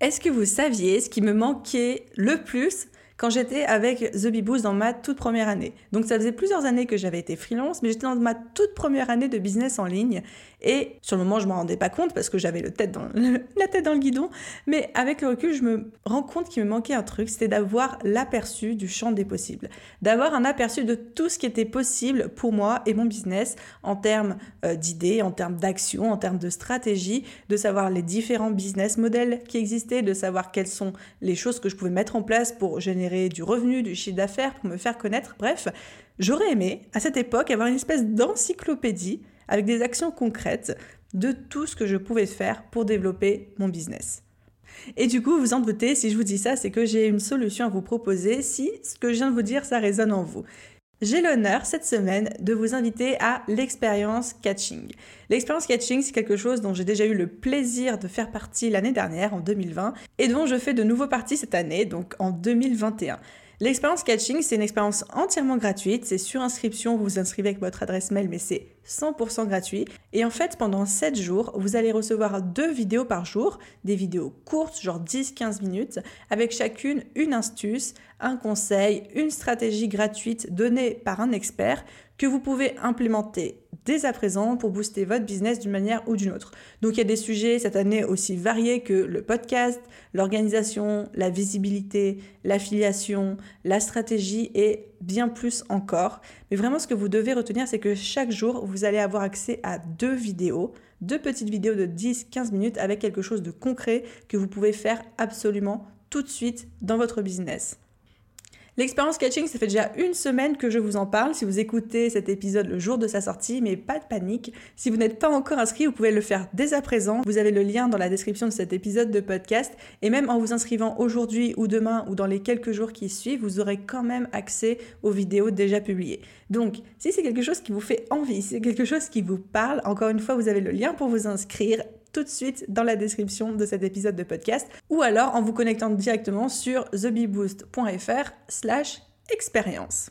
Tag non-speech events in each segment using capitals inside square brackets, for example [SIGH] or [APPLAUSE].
Est-ce que vous saviez ce qui me manquait le plus quand j'étais avec The Bee Boost dans ma toute première année? Donc ça faisait plusieurs années que j'avais été freelance, mais j'étais dans ma toute première année de business en ligne. Et sur le moment, je ne m'en rendais pas compte parce que j'avais [LAUGHS] la tête dans le guidon. Mais avec le recul, je me rends compte qu'il me manquait un truc, c'était d'avoir l'aperçu du champ des possibles. D'avoir un aperçu de tout ce qui était possible pour moi et mon business en termes euh, d'idées, en termes d'action, en termes de stratégie, de savoir les différents business models qui existaient, de savoir quelles sont les choses que je pouvais mettre en place pour générer du revenu, du chiffre d'affaires, pour me faire connaître. Bref, j'aurais aimé à cette époque avoir une espèce d'encyclopédie avec des actions concrètes de tout ce que je pouvais faire pour développer mon business. Et du coup, vous en doutez, si je vous dis ça, c'est que j'ai une solution à vous proposer si ce que je viens de vous dire, ça résonne en vous. J'ai l'honneur cette semaine de vous inviter à l'expérience catching. L'expérience catching, c'est quelque chose dont j'ai déjà eu le plaisir de faire partie l'année dernière, en 2020, et dont je fais de nouveau partie cette année, donc en 2021. L'expérience catching, c'est une expérience entièrement gratuite. C'est sur inscription, vous vous inscrivez avec votre adresse mail, mais c'est 100% gratuit. Et en fait, pendant 7 jours, vous allez recevoir deux vidéos par jour, des vidéos courtes, genre 10-15 minutes, avec chacune une astuce, un conseil, une stratégie gratuite donnée par un expert que vous pouvez implémenter dès à présent pour booster votre business d'une manière ou d'une autre. Donc il y a des sujets cette année aussi variés que le podcast, l'organisation, la visibilité, l'affiliation, la stratégie et bien plus encore. Mais vraiment ce que vous devez retenir c'est que chaque jour vous allez avoir accès à deux vidéos, deux petites vidéos de 10-15 minutes avec quelque chose de concret que vous pouvez faire absolument tout de suite dans votre business. L'expérience catching, ça fait déjà une semaine que je vous en parle. Si vous écoutez cet épisode le jour de sa sortie, mais pas de panique. Si vous n'êtes pas encore inscrit, vous pouvez le faire dès à présent. Vous avez le lien dans la description de cet épisode de podcast. Et même en vous inscrivant aujourd'hui ou demain ou dans les quelques jours qui suivent, vous aurez quand même accès aux vidéos déjà publiées. Donc, si c'est quelque chose qui vous fait envie, si c'est quelque chose qui vous parle, encore une fois, vous avez le lien pour vous inscrire tout de suite dans la description de cet épisode de podcast ou alors en vous connectant directement sur thebeboost.fr slash expérience.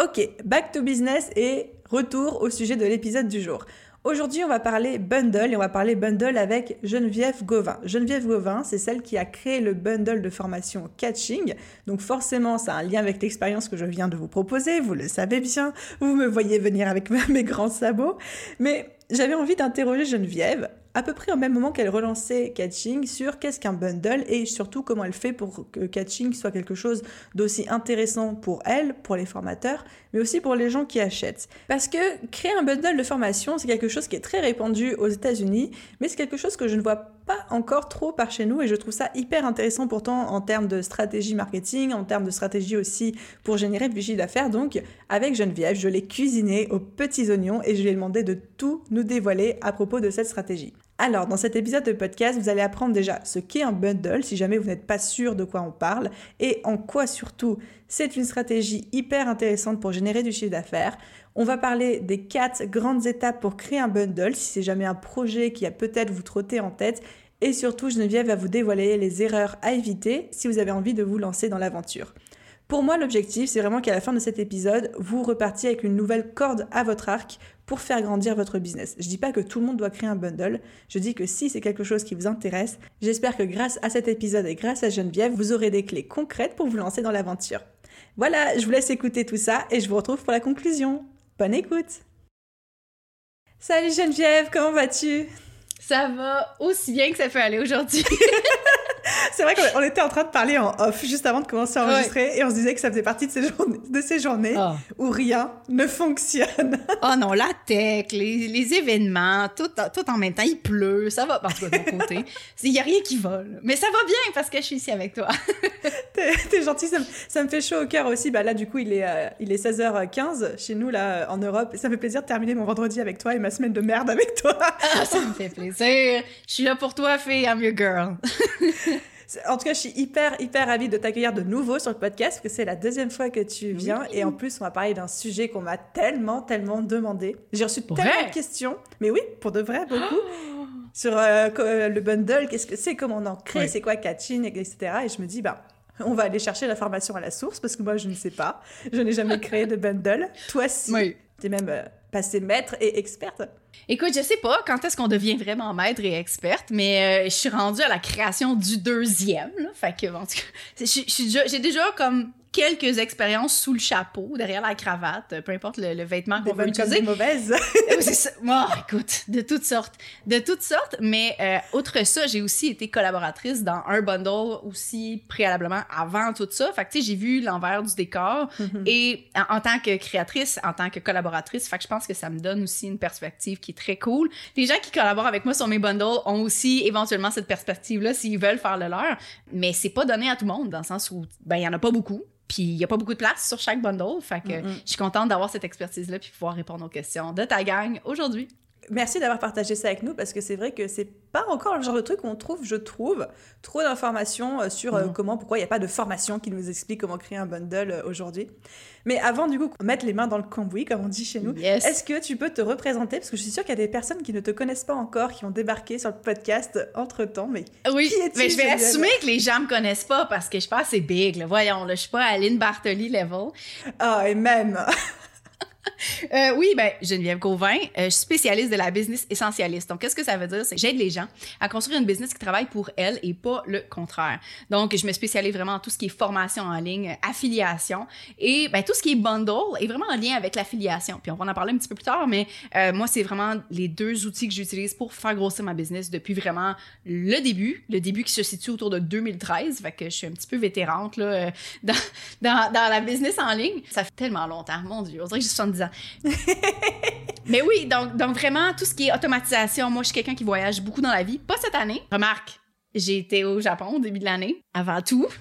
Ok, back to business et retour au sujet de l'épisode du jour. Aujourd'hui, on va parler bundle et on va parler bundle avec Geneviève Gauvin. Geneviève Gauvin, c'est celle qui a créé le bundle de formation Catching. Donc forcément, ça a un lien avec l'expérience que je viens de vous proposer, vous le savez bien. Vous me voyez venir avec [LAUGHS] mes grands sabots. Mais j'avais envie d'interroger Geneviève à peu près au même moment qu'elle relançait Catching sur qu'est-ce qu'un bundle et surtout comment elle fait pour que Catching soit quelque chose d'aussi intéressant pour elle, pour les formateurs, mais aussi pour les gens qui achètent. Parce que créer un bundle de formation, c'est quelque chose qui est très répandu aux États-Unis, mais c'est quelque chose que je ne vois pas encore trop par chez nous et je trouve ça hyper intéressant pourtant en termes de stratégie marketing, en termes de stratégie aussi pour générer du chiffre d'affaires. Donc avec Geneviève, je l'ai cuisiné aux petits oignons et je lui ai demandé de tout nous dévoiler à propos de cette stratégie. Alors, dans cet épisode de podcast, vous allez apprendre déjà ce qu'est un bundle, si jamais vous n'êtes pas sûr de quoi on parle, et en quoi surtout c'est une stratégie hyper intéressante pour générer du chiffre d'affaires. On va parler des quatre grandes étapes pour créer un bundle, si c'est jamais un projet qui a peut-être vous trotter en tête. Et surtout, Geneviève va vous dévoiler les erreurs à éviter si vous avez envie de vous lancer dans l'aventure. Pour moi, l'objectif, c'est vraiment qu'à la fin de cet épisode, vous repartiez avec une nouvelle corde à votre arc pour faire grandir votre business. Je dis pas que tout le monde doit créer un bundle, je dis que si c'est quelque chose qui vous intéresse, j'espère que grâce à cet épisode et grâce à Geneviève, vous aurez des clés concrètes pour vous lancer dans l'aventure. Voilà, je vous laisse écouter tout ça et je vous retrouve pour la conclusion. Bonne écoute Salut Geneviève, comment vas-tu? Ça va aussi bien que ça peut aller aujourd'hui. [LAUGHS] c'est vrai qu'on était en train de parler en off juste avant de commencer à enregistrer et on se disait que ça faisait partie de ces journées, de ces journées ah. où rien ne fonctionne. oh [LAUGHS] non, la tech, les, événements, tout, tout, en même temps, il pleut, ça va, parce que de mon côté, [LAUGHS] il n'y a rien qui vole. Mais ça va bien parce que je suis ici avec toi. [LAUGHS] t'es, gentil, ça me, fait chaud au cœur aussi. Bah là, du coup, il est, euh, il est 16h15 chez nous, là, en Europe. Et ça me fait plaisir de terminer mon vendredi avec toi et ma semaine de merde avec toi. ah, ça me fait plaisir. Je suis là pour toi, fille, I'm your girl. En tout cas, je suis hyper, hyper ravie de t'accueillir de nouveau sur le podcast parce que c'est la deuxième fois que tu viens. Et en plus, on va parler d'un sujet qu'on m'a tellement, tellement demandé. J'ai reçu Pour tellement vrai? de questions. Mais oui, pour de vrai, beaucoup. sur euh, euh, le bundle, qu'est-ce que c'est, comment on en crée, Oui. c'est quoi catching, etc. Et je me dis, bah, on va aller chercher l'information à la source parce que moi, je ne sais pas. Je n'ai jamais créé de bundle. Toi, si. Oui. Tu es même euh, maître et experte? Écoute, je sais pas quand est-ce qu'on devient vraiment maître et experte, mais euh, je suis rendue à la création du deuxième. Là, fait que, en tout cas, j'ai déjà comme quelques expériences sous le chapeau, derrière la cravate, peu importe le, le vêtement qu'on veut comme utiliser. [LAUGHS] Oui, c'est ça. Oh, écoute, de toutes sortes. De toutes sortes. Mais euh, outre ça, j'ai aussi été collaboratrice dans un bundle aussi préalablement avant tout ça. Fait que tu sais, j'ai vu l'envers du décor. Et en, en tant que créatrice, en tant que collaboratrice, fait que je pense que ça me donne aussi une perspective qui est très cool. Les gens qui collaborent avec moi sur mes bundles ont aussi éventuellement cette perspective-là s'ils veulent faire le leur. Mais c'est pas donné à tout le monde dans le sens où, ben, il y en a pas beaucoup. Puis il y a pas beaucoup de place sur chaque bundle. Fait que je suis contente d'avoir cette expertise-là puis pouvoir répondre aux questions de ta gang aujourd'hui. Merci d'avoir partagé ça avec nous parce que c'est vrai que c'est pas encore le genre de truc où on trouve, je trouve, trop d'informations euh, sur euh, comment, pourquoi il n'y a pas de formation qui nous explique comment créer un bundle euh, aujourd'hui. Mais avant du coup qu'on mette les mains dans le cambouis, comme on dit chez nous, Yes. est-ce que tu peux te représenter? Parce que je suis sûre qu'il y a des personnes qui ne te connaissent pas encore, qui ont débarqué sur le podcast entre temps, mais Oui, Qui mais je vais assumer que les gens me connaissent pas parce que je suis pas assez big. Là. Voyons, là, je suis pas Aline Bartoli level. ah, et même [LAUGHS] Euh, oui, ben Geneviève Gauvin, euh, je suis spécialiste de la business essentialiste. Donc, qu'est-ce que ça veut dire? C'est j'aide les gens à construire une business qui travaille pour elles et pas le contraire. Donc, je me spécialise vraiment en tout ce qui est formation en ligne, euh, affiliation et ben, tout ce qui est bundle est vraiment en lien avec l'affiliation. Puis, on va en parler un petit peu plus tard, mais euh, moi, c'est vraiment les deux outils que j'utilise pour faire grossir ma business depuis vraiment le début, le début qui se situe autour de 2013. Fait que je suis un petit peu vétérante là, dans la business en ligne. Ça fait tellement longtemps, mon Dieu, on dirait que j'ai 70 ans. [LAUGHS] Mais oui, donc, donc vraiment, tout ce qui est automatisation, moi, je suis quelqu'un qui voyage beaucoup dans la vie. Pas cette année. Remarque, j'ai été au Japon au début de l'année, avant tout. [LAUGHS]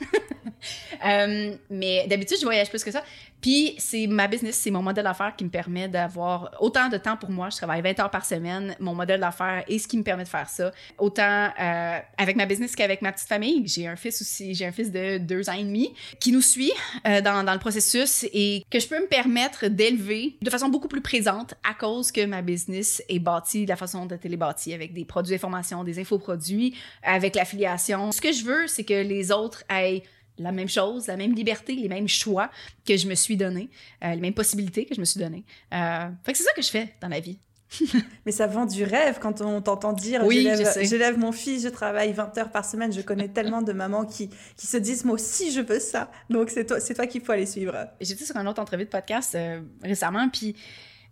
Euh, mais d'habitude, je voyage plus que ça. Puis, c'est ma business, c'est mon modèle d'affaires qui me permet d'avoir autant de temps pour moi. Je travaille 20 heures par semaine. Mon modèle d'affaires est ce qui me permet de faire ça. Autant euh, avec ma business qu'avec ma petite famille. J'ai un fils aussi, j'ai un fils de deux ans et demi qui nous suit euh, dans, dans le processus et que je peux me permettre d'élever de façon beaucoup plus présente à cause que ma business est bâtie de la façon dont elle bâtie avec des produits d'information, des infoproduits, avec l'affiliation. Ce que je veux, c'est que les autres aient la même chose, la même liberté, les mêmes choix que je me suis donné, euh, les mêmes possibilités que je me suis donné. Euh, fait que c'est ça que je fais dans la vie. [LAUGHS] Mais ça vend du rêve quand on t'entend dire Oui, j'élève- mon fils, je travaille 20 heures par semaine. Je connais tellement de mamans qui, qui se disent moi aussi je veux ça. Donc c'est toi, c'est toi qu'il faut aller suivre. J'étais sur une autre entrevue de podcast euh, récemment, puis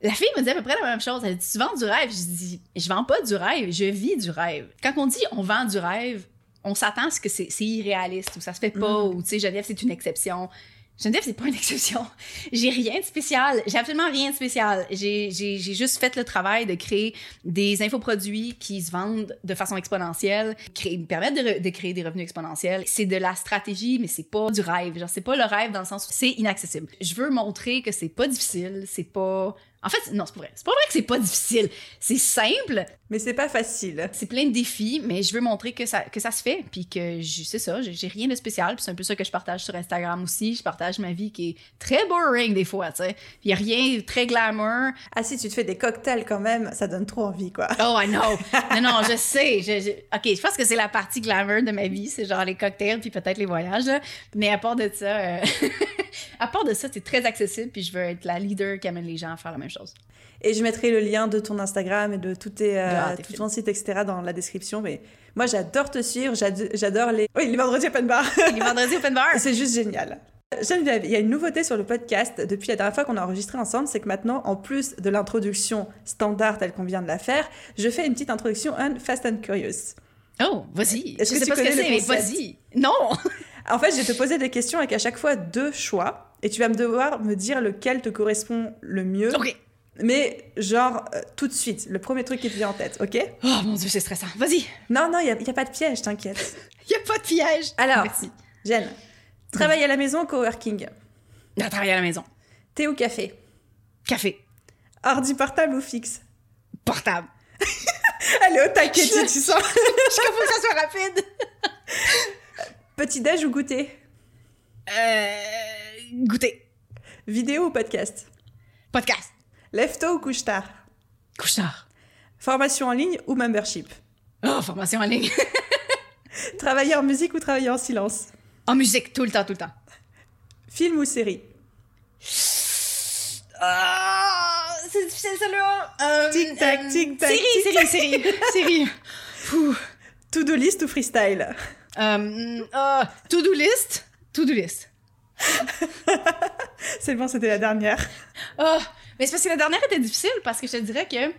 la fille me disait à peu près la même chose. Elle dit Tu vends du rêve? Je dis Je vends pas du rêve, je vis du rêve. Quand on dit on vend du rêve, on s'attend à ce que c'est irréaliste ou ça se fait pas, Mhm. ou tu sais, Geneviève, c'est une exception. Geneviève, c'est pas une [LAUGHS] exception. J'ai rien de spécial. J'ai absolument rien de spécial. J'ai j'ai- j'ai juste fait le travail de créer des infoproduits qui se vendent de façon exponentielle, créer, me permettre de, de créer des revenus exponentiels. C'est de la stratégie, mais c'est pas du rêve. Genre, c'est pas le rêve dans le sens où c'est inaccessible. Je veux montrer que c'est pas difficile, c'est pas... En fait, non, c'est pas vrai. C'est pas vrai que c'est pas difficile. C'est simple, Mais c'est pas facile. c'est plein de défis, mais je veux montrer que ça, que ça se fait, puis que c'est ça, j'ai rien de spécial, puis c'est un peu ça que je partage sur Instagram aussi. Je partage ma vie qui est très boring des fois, tu sais. Il y a rien de très glamour. Ah si tu te fais des cocktails quand même, ça donne trop envie quoi. Oh, I know! [LAUGHS] Non, non, je sais. Je, je- OK, je pense que c'est la partie glamour de ma vie, c'est genre les cocktails, puis peut-être les voyages, là. Mais à part de ça, euh, [LAUGHS] à part de ça, c'est très accessible, puis je veux être la leader qui amène les gens à faire la même chose. Et je mettrai le lien de ton Instagram et de tout, tes, euh, Ah, tout ton site, etc. dans la description. Mais moi, j'adore te suivre. j'ad- J'adore les... Oui, les vendredis open bar. Les vendredis open bar! [LAUGHS] C'est juste génial. Geneviève, il y a une nouveauté sur le podcast depuis la dernière fois qu'on a enregistré ensemble, c'est que maintenant, en plus de l'introduction standard telle qu'on vient de la faire, je fais une petite introduction un Fast and Curious. Oh, vas-y! Je Est-ce que sais tu pas ce que c'est, mais vas-y! Non! En fait, je vais te poser des questions avec à chaque fois deux choix, et tu vas me devoir me dire lequel te correspond le mieux, OK. mais genre euh, tout de suite, le premier truc qui te vient en tête, ok? Oh mon dieu, c'est stressant. Vas-y! Non, non, il n'y a, y a pas de piège, t'inquiète. [LAUGHS] Y a pas de piège! Alors, Merci. Jen, travail à la maison, coworking, À travailler à la maison. thé ou café, Café. ordi portable ou fixe? Portable. [LAUGHS] Allez, au taquet, tu, tu sens [LAUGHS] Je faut que ça soit rapide. Petit-déj ou goûter? Euh, goûter. Vidéo ou podcast? Podcast. Lève-tôt ou couche-tard? Couche-tard. Formation en ligne ou membership? Oh, formation en ligne. [LAUGHS] Travailler en musique ou travailler en silence? En musique, tout le temps, tout le temps. Film ou série? Ah, c'est difficile celle-là. Euh, Tic-tac, euh, tic-tac, Série, tic-tac. série, série, série. Ouh. To-do list ou freestyle? Ah, to-do list. To-do list. [LAUGHS] C'est bon, c'était la dernière. Ah, mais c'est parce que la dernière était difficile parce que je te dirais que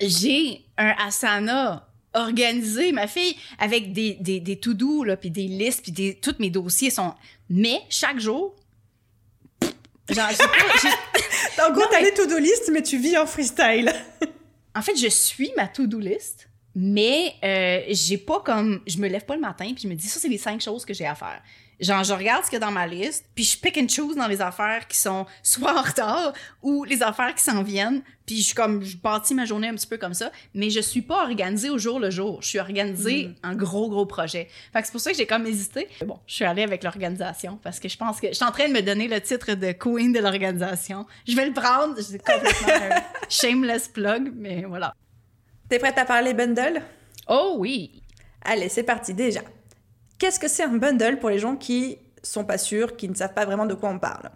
j'ai un asana organisé, ma fille, avec des, des, des to-do, là, puis des listes, puis des, tous mes dossiers sont... Mais chaque jour, genre, j'ai pas- j'ai- [LAUGHS] En gros, t'as mais- les to-do list, mais tu vis en freestyle. En fait, je suis ma to-do list, mais euh, j'ai pas comme... Je me lève pas le matin, puis je me dis, ça, c'est les cinq choses que j'ai à faire. Genre, je regarde ce qu'il y a dans ma liste, puis je pick and choose dans les affaires qui sont soit en retard ou les affaires qui s'en viennent, puis je suis comme, je bâtis ma journée un petit peu comme ça, mais je suis pas organisée au jour le jour. Je suis organisée en gros, gros projet. Fait que c'est pour ça que j'ai comme hésité. Mais Bon, je suis allée avec l'organisation parce que je pense que je suis en train de me donner le titre de queen de l'organisation. Je vais le prendre, c'est complètement un [LAUGHS] shameless plug, mais voilà. T'es prête à parler bundle? Oh oui! Allez, c'est parti déjà. Qu'est-ce que c'est un bundle pour les gens qui sont pas sûrs, qui ne savent pas vraiment de quoi on parle?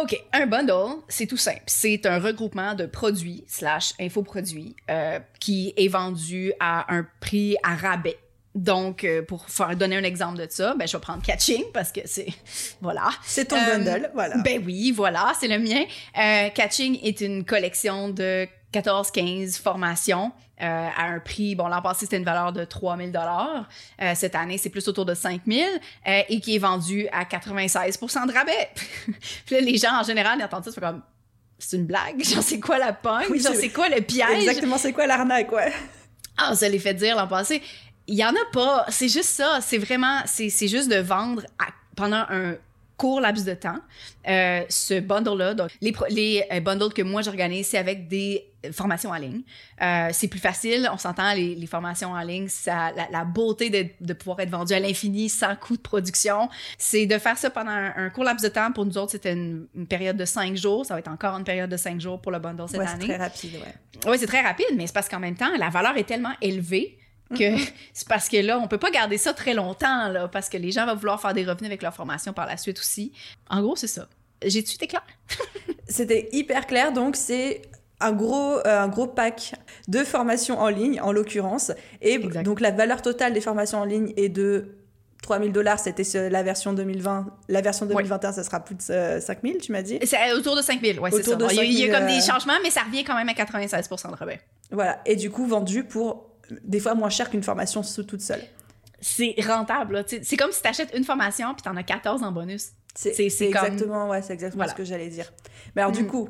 OK, un bundle, c'est tout simple. C'est un regroupement de produits slash infoproduits euh, qui est vendu à un prix à rabais. Donc, euh, pour faire donner un exemple de ça, ben, je vais prendre Catching parce que c'est... [LAUGHS] Voilà. C'est ton Euh, bundle, voilà. Ben oui, voilà, c'est le mien. Euh, Catching est une collection de 14-15 formations euh, à un prix, bon, l'an passé, c'était une valeur de 3000 dollars. Cette année, c'est plus autour de 5000 euh, et qui est vendu à 96 de rabais. [LAUGHS] Puis là, les gens, en général, ils entendent ça, c'est comme, c'est une blague? [LAUGHS] Genre, c'est quoi la pogne? Oui, Genre, c'est- quoi le piège? Exactement, c'est quoi l'arnaque, ouais Ah, ça les fait dire l'an passé. Il y en a pas. C'est juste ça. C'est vraiment, c'est c'est juste de vendre à- pendant un court laps de temps euh, ce bundle-là. Donc, les, les euh, bundles que moi j'organise, c'est avec des formations en ligne. Euh, c'est plus facile. On s'entend, les, les formations en ligne, ça, la, la beauté de, de pouvoir être vendu à l'infini sans coût de production, c'est de faire ça pendant un, un court laps de temps. Pour nous autres, c'était une, une période de cinq jours. Ça va être encore une période de cinq jours pour le bundle cette Ouais, c'est année. très rapide, ouais. Oui, c'est très rapide, mais c'est parce qu'en même temps, la valeur est tellement élevée que [LAUGHS] c'est parce que là, on peut pas garder ça très longtemps, là, parce que les gens vont vouloir faire des revenus avec leur formation par la suite aussi. En gros, c'est ça. J'ai-tu été clair? [LAUGHS] C'était hyper clair, donc c'est un gros, euh, un gros pack de formations en ligne, en l'occurrence. Et Exact. donc la valeur totale des formations en ligne est de 3000 dollars, c'était la version 2020. La version 2021, ça sera plus de euh, 5000, tu m'as dit? C'est autour de 5000, ouais, c'est ça. de il, y a, il y a 5 000, comme des euh, changements, mais ça revient quand même à 96% de rabais. Voilà. Et du coup, vendu pour des fois moins cher qu'une formation toute seule. C'est rentable, C'est comme si tu achètes une formation puis tu en as 14 en bonus. C'est comme- exactement, ouais, c'est exactement Voilà. ce que j'allais dire. Mais alors, du Mm. coup,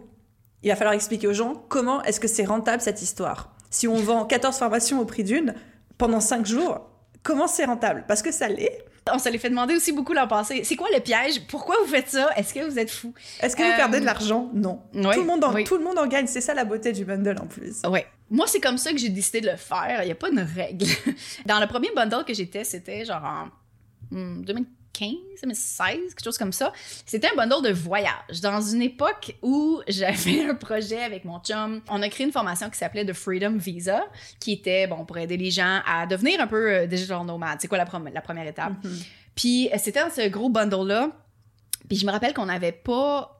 il va falloir expliquer aux gens comment est-ce que c'est rentable cette histoire. Si on vend 14 formations au prix d'une pendant 5 jours, comment c'est rentable? Parce que ça l'est. On se les fait demander aussi beaucoup l'an passé. C'est quoi le piège? Pourquoi vous faites ça? Est-ce que vous êtes fou? Est-ce que vous Euh, perdez de l'argent? Non. oui, tout, le monde en, oui. tout le monde en gagne. C'est ça la beauté du bundle en plus. Ouais. Moi, c'est comme ça que j'ai décidé de le faire. Il n'y a pas une règle. [LAUGHS] Dans le premier bundle que j'étais, c'était genre en hmm, 2015, 2016, quelque chose comme ça. C'était un bundle de voyage. Dans une époque où [LAUGHS] j'avais un projet avec mon chum, on a créé une formation qui s'appelait The Freedom Visa, qui était, bon, pour aider les gens à devenir un peu euh, digital nomades. C'est quoi la, première étape? Mhm. Puis euh, c'était dans ce gros bundle-là. Puis je me rappelle qu'on n'avait pas.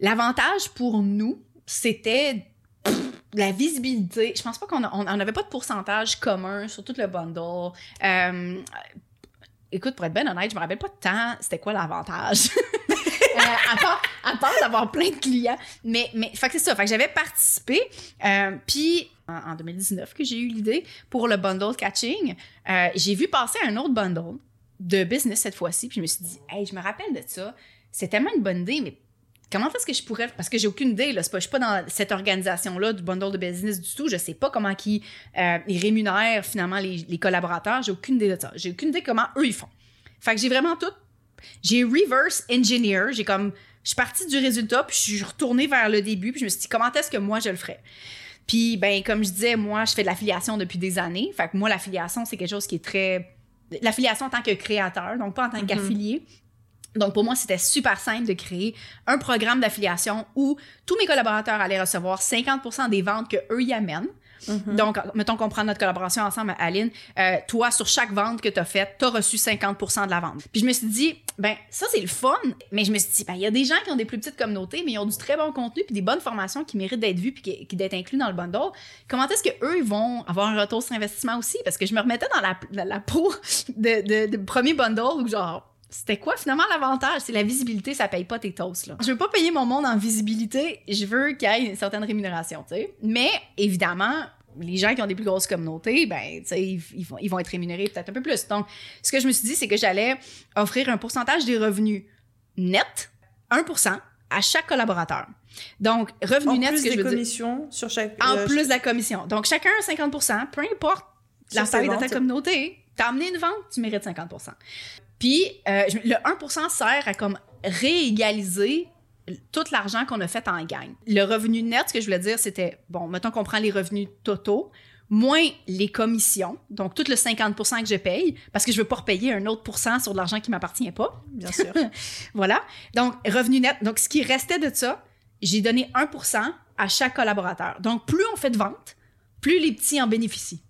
L'avantage pour nous, c'était la visibilité. Je pense pas qu'on on on n'avait pas de pourcentage commun sur tout le bundle. Euh, écoute, pour être bien honnête, je me rappelle pas tant c'était quoi l'avantage. [LAUGHS] Euh, à part, part d'avoir plein de clients. Mais, mais fait que c'est ça. Fait que j'avais participé. euh, Puis en, en 2019 que j'ai eu l'idée pour le bundle catching, euh, j'ai vu passer un autre bundle de business cette fois-ci. Puis je me suis dit, hey, je me rappelle de ça. C'est tellement une bonne idée, mais comment est-ce que je pourrais. Parce que j'ai aucune idée, là. Pas, je suis pas dans cette organisation-là du bundle de business du tout. Je sais pas comment ils, euh, ils rémunèrent finalement les, les collaborateurs. J'ai aucune idée de ça. J'ai aucune idée comment eux ils font. Fait que j'ai vraiment tout. J'ai reverse engineer. J'ai comme. Je suis partie du résultat, puis je suis retournée vers le début, puis je me suis dit, comment est-ce que moi je le ferais? Puis, ben, comme je disais, moi, je fais de l'affiliation depuis des années. Fait que moi, l'affiliation, c'est quelque chose qui est très l'affiliation en tant que créateur, donc pas en tant Mhm. qu'affilié. Donc, pour moi, c'était super simple de créer un programme d'affiliation où tous mes collaborateurs allaient recevoir 50% des ventes que eux y amènent. Mhm. Donc, mettons qu'on prend notre collaboration ensemble, Aline. Euh, toi, sur chaque vente que tu as faite, tu as reçu 50% de la vente. Puis je me suis dit, ben, ça, c'est le fun. Mais je me suis dit, ben, il y a des gens qui ont des plus petites communautés, mais ils ont du très bon contenu puis des bonnes formations qui méritent d'être vues puis qui, qui d'être inclus dans le bundle. Comment est-ce qu'eux, ils vont avoir un retour sur investissement aussi? Parce que je me remettais dans la, peau [LAUGHS] de, de, de premier bundle où genre, c'était quoi finalement l'avantage? C'est la visibilité, ça paye pas tes toasts. Là. Je veux pas payer mon monde en visibilité, je veux qu'il y ait une certaine rémunération, tu sais. Mais évidemment, les gens qui ont des plus grosses communautés, ben, tu sais, ils, ils vont, ils vont être rémunérés peut-être un peu plus. Donc, ce que je me suis dit, c'est que j'allais offrir un pourcentage des revenus nets, 1% à chaque collaborateur. Donc, revenu En net, plus ce que des je veux dire, commissions sur chaque. en euh, plus de la commission. Donc, chacun 50% peu importe la taille de ta communauté, t'as amené une vente, tu mérites 50 Puis, euh, le 1% sert à comme réégaliser tout l'argent qu'on a fait en gagne. Le revenu net, ce que je voulais dire, c'était, bon, mettons qu'on prend les revenus totaux, moins les commissions, donc tout le 50% que je paye, parce que je veux pas repayer un autre pourcent sur de l'argent qui m'appartient pas. Bien sûr. [LAUGHS] Voilà. Donc, revenu net. Donc, ce qui restait de ça, j'ai donné 1% à chaque collaborateur. Donc, plus on fait de ventes, plus les petits en bénéficient.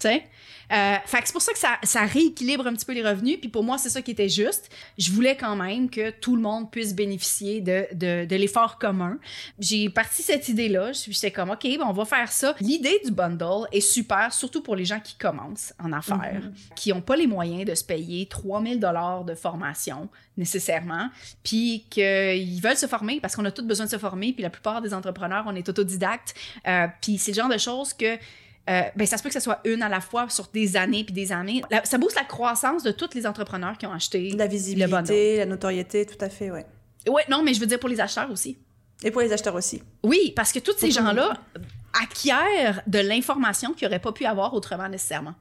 Tu sais? Euh, fait que c'est pour ça que ça, ça rééquilibre un petit peu les revenus. Puis pour moi, c'est ça qui était juste. Je voulais quand même que tout le monde puisse bénéficier de, de, de l'effort commun. J'ai parti cette idée-là. Je- J'étais comme, OK, ben, on va faire ça. L'idée du bundle est super, surtout pour les gens qui commencent en affaires, qui n'ont pas les moyens de se payer 3000 dollars de formation nécessairement, puis qu'ils veulent se former parce qu'on a tous besoin de se former, puis la plupart des entrepreneurs, on est autodidactes, euh, puis c'est le genre de choses que euh, ben, ça se peut que ce soit une à la fois sur des années puis des années. La- ça booste la croissance de tous les entrepreneurs qui ont acheté. La le visibilité, la notoriété, tout à fait, ouais. Ouais, non, mais je veux dire pour les acheteurs aussi. Et pour les acheteurs aussi. Oui, parce que tous ces gens-là acquièrent de l'information qu'ils n'auraient pas pu avoir autrement nécessairement.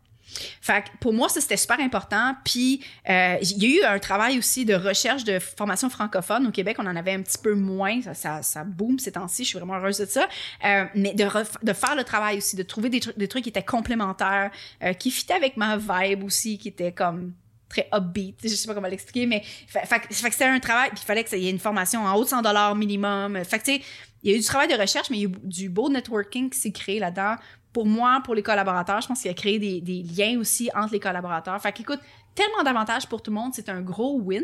Fait que pour moi, ça, c'était super important. Puis, euh, il y a eu un travail aussi de recherche de formation francophone. Au Québec, on en avait un petit peu moins. Ça, ça, boom ces temps-ci. Je suis vraiment heureuse de ça. Euh, mais de, de faire le travail aussi, de trouver des, des trucs qui étaient complémentaires, euh, qui fitaient avec ma vibe aussi, qui était comme très upbeat. Je sais pas comment l'expliquer, mais fait que c'était un travail. Puis il fallait qu'il y ait une formation en haut de 100 dollars minimum. Fait que tu sais, il y a eu du travail de recherche, mais il y a eu du beau networking qui s'est créé là-dedans. Pour moi, pour les collaborateurs, je pense qu'il a créé des, liens aussi entre les collaborateurs. Fait qu'écoute, tellement d'avantages pour tout le monde, c'est un gros win.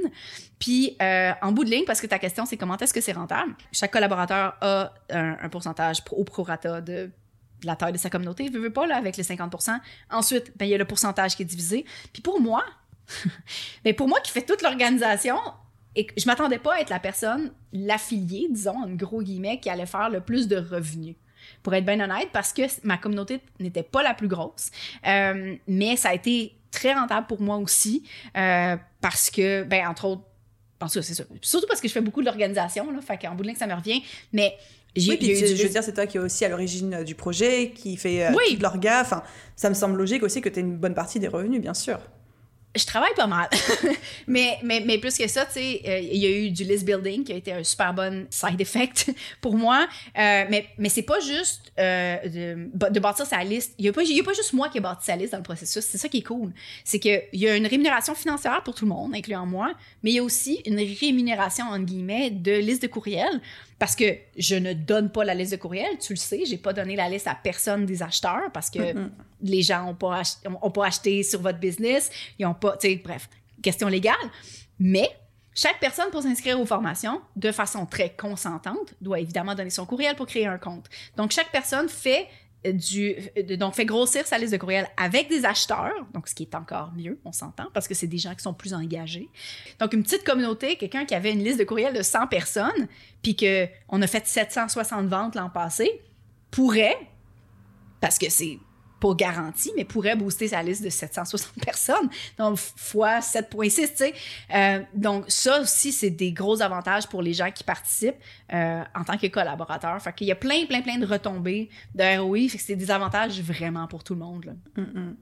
Puis, euh, en bout de ligne, parce que ta question, c'est comment est-ce que c'est rentable? Chaque collaborateur a un, pourcentage au prorata de la taille de sa communauté, veut, veut pas, là, avec les 50% Ensuite, ben, il y a le pourcentage qui est divisé. Puis pour moi, [LAUGHS] ben, pour moi qui fait toute l'organisation, et je m'attendais pas à être la personne, l'affiliée, disons, en gros guillemets, qui allait faire le plus de revenus. Pour être bien honnête, parce que ma communauté n'était pas la plus grosse. Euh, mais ça a été très rentable pour moi aussi, euh, parce que, ben, entre autres, en tout cas, c'est ça. Surtout parce que je fais beaucoup de l'organisation, là, fait qu'en bout de ligne, ça me revient. Mais j'ai Oui, puis tu- je veux dire, c'est toi qui es aussi à l'origine euh, du projet, qui fait euh, Oui. l'orga. Enfin, ça me semble logique aussi que tu aies une bonne partie des revenus, bien sûr. Je travaille pas mal. [LAUGHS] mais, mais, plus que ça, tu sais, euh, il y a eu du list building qui a été un super bon side effect [LAUGHS] pour moi. Euh, mais mais c'est pas juste euh, de, de bâtir sa liste. Il n'y a, pas- a pas juste moi qui ai bâti sa liste dans le processus. C'est ça qui est cool. C'est qu'il y a une rémunération financière pour tout le monde, incluant moi, mais il y a aussi une rémunération, entre guillemets, de liste de courriel. Parce que je ne donne pas la liste de courriel, tu le sais, j'ai pas donné la liste à personne des acheteurs parce que les gens n'ont pas, ach- ont- ont pas acheté sur votre business, ils ont pas, tu sais, bref, question légale. Mais chaque personne pour s'inscrire aux formations de façon très consentante doit évidemment donner son courriel pour créer un compte. Donc chaque personne fait du donc fait grossir sa liste de courriel avec des acheteurs, donc ce qui est encore mieux, on s'entend parce que c'est des gens qui sont plus engagés. Donc une petite communauté, quelqu'un qui avait une liste de courriel de 100 personnes puis que on a fait 760 ventes l'an passé pourrait parce que c'est pas garanti, mais pourrait booster sa liste de 760 personnes. Donc, fois 7,6, tu sais. Euh, donc, ça aussi, c'est des gros avantages pour les gens qui participent euh, en tant que collaborateurs. Fait qu'il y a plein, plein, plein de retombées de ROI. Fait que c'est des avantages vraiment pour tout le monde. là. Mm-mm.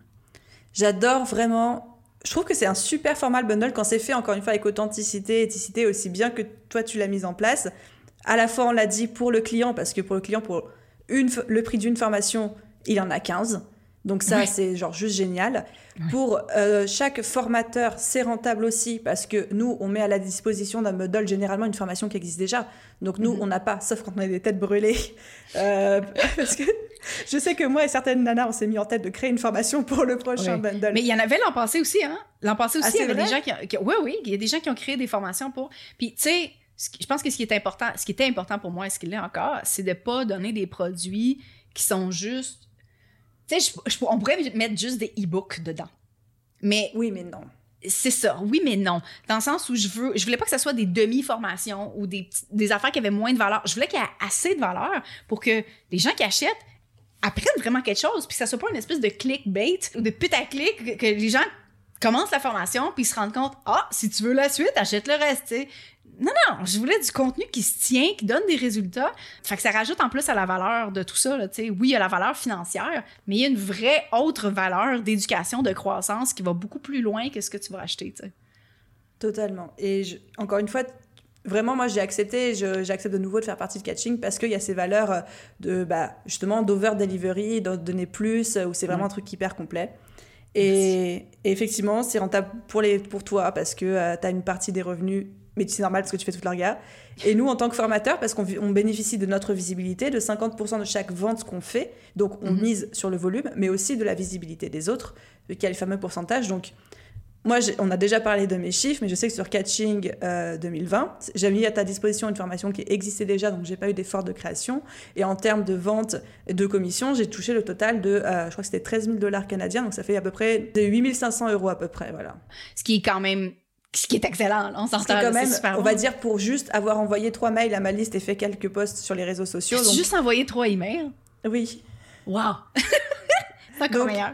J'adore vraiment. Je trouve que c'est un super format le bundle quand c'est fait encore une fois avec authenticité, éthicité aussi bien que toi tu l'as mise en place. À la fois on l'a dit pour le client parce que pour le client pour une, le prix d'une formation il en a 15. Donc ça, Ouais. c'est genre juste génial. Ouais. Pour euh, chaque formateur, c'est rentable aussi parce que nous, on met à la disposition d'un module généralement une formation qui existe déjà. Donc nous, Mhm. on n'a pas, sauf quand on a des têtes brûlées. [LAUGHS] Euh, [LAUGHS] parce que je sais que moi et certaines nanas, on s'est mis en tête de créer une formation pour le prochain Ouais. bundle. Mais il y en avait l'an passé aussi, hein? L'an passé aussi, Ah, il y avait des gens qui, ont- qui- Oui, oui, il y a des gens qui ont créé des formations pour. Puis, tu sais, je pense que ce qui est important, ce qui était important pour moi et ce qui l'est encore, c'est de pas donner des produits qui sont juste. Tu sais, on pourrait mettre juste des e-books dedans. Mais Oui, mais non. c'est ça, oui, mais non. Dans le sens où je veux, je voulais pas que ce soit des demi-formations ou des, des affaires qui avaient moins de valeur. Je voulais qu'il y ait assez de valeur pour que les gens qui achètent apprennent vraiment quelque chose, puis que ça soit pas une espèce de clickbait ou de putaclic, que, que les gens commencent la formation puis ils se rendent compte, ah, si tu veux la suite, achète le reste. Non, non, je voulais du contenu qui se tient, qui donne des résultats. Fait que ça rajoute en plus à la valeur de tout ça, là. Oui, il y a la valeur financière, mais il y a une vraie autre valeur d'éducation, de croissance qui va beaucoup plus loin que ce que tu vas acheter. Totalement. Et je- encore une fois, vraiment, moi, j'ai accepté, j'accepte de nouveau de faire partie de Catching parce qu'il y a ces valeurs euh, de, bah, justement, d'over-delivery, de donner plus, euh, où c'est vraiment un truc hyper complet. Et, et effectivement, c'est rentable pour, les, pour toi parce que tu as une partie des revenus, mais c'est normal parce que tu fais toute la regard. Et nous, en tant que formateurs, parce qu'on on bénéficie de notre visibilité, de 50% de chaque vente qu'on fait, donc on Mhm. mise sur le volume, mais aussi de la visibilité des autres, qu'il y a le fameux pourcentage. Donc, moi, on a déjà parlé de mes chiffres, mais je sais que sur Catching euh, 2020, j'ai mis à ta disposition une formation qui existait déjà, donc j'ai pas eu d'effort de création. Et en termes de vente et de commission, j'ai touché le total de, euh, je crois que c'était 13 000 dollars canadiens, donc ça fait à peu près de 8 500 euros à peu près, voilà. Ce qui est quand même. Ce qui est excellent, là, on s'entend. quand même, super on bon. va dire, pour juste avoir envoyé trois mails à ma liste et fait quelques posts sur les réseaux sociaux. Donc- juste envoyé trois emails? Oui. Wow! [LAUGHS] c'est encore Donc, meilleur.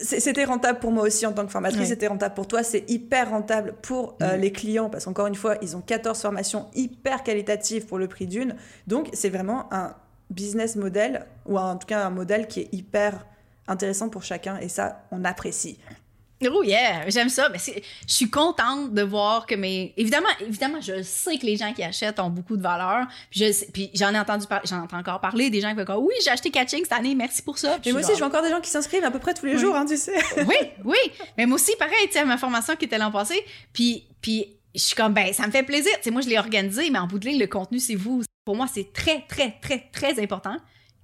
C'était rentable pour moi aussi en tant que formatrice, c'était rentable pour toi, c'est hyper rentable pour euh, les clients parce qu'encore une fois, ils ont 14 formations hyper qualitatives pour le prix d'une. Donc c'est vraiment un business model ou en tout cas un modèle qui est hyper intéressant pour chacun et ça, on apprécie. Oh yeah, j'aime ça. Mais je suis contente de voir que mes. Évidemment, évidemment, je sais que les gens qui achètent ont beaucoup de valeur. Puis j'en ai entendu j'en entends encore parler des gens qui vont dire oui, j'ai acheté Catching cette année, merci pour ça. Puis Mais moi aussi, je vois encore des gens qui s'inscrivent à peu près tous les Oui. jours, hein, tu sais. [LAUGHS] oui, oui. Mais moi aussi, pareil, tu sais, ma formation qui était l'an passé. Puis, puis je suis comme, ben, ça me fait plaisir. Tu sais, moi, je l'ai organisé, mais en bout de ligne, le contenu, c'est vous. Pour moi, c'est très, très, très, très important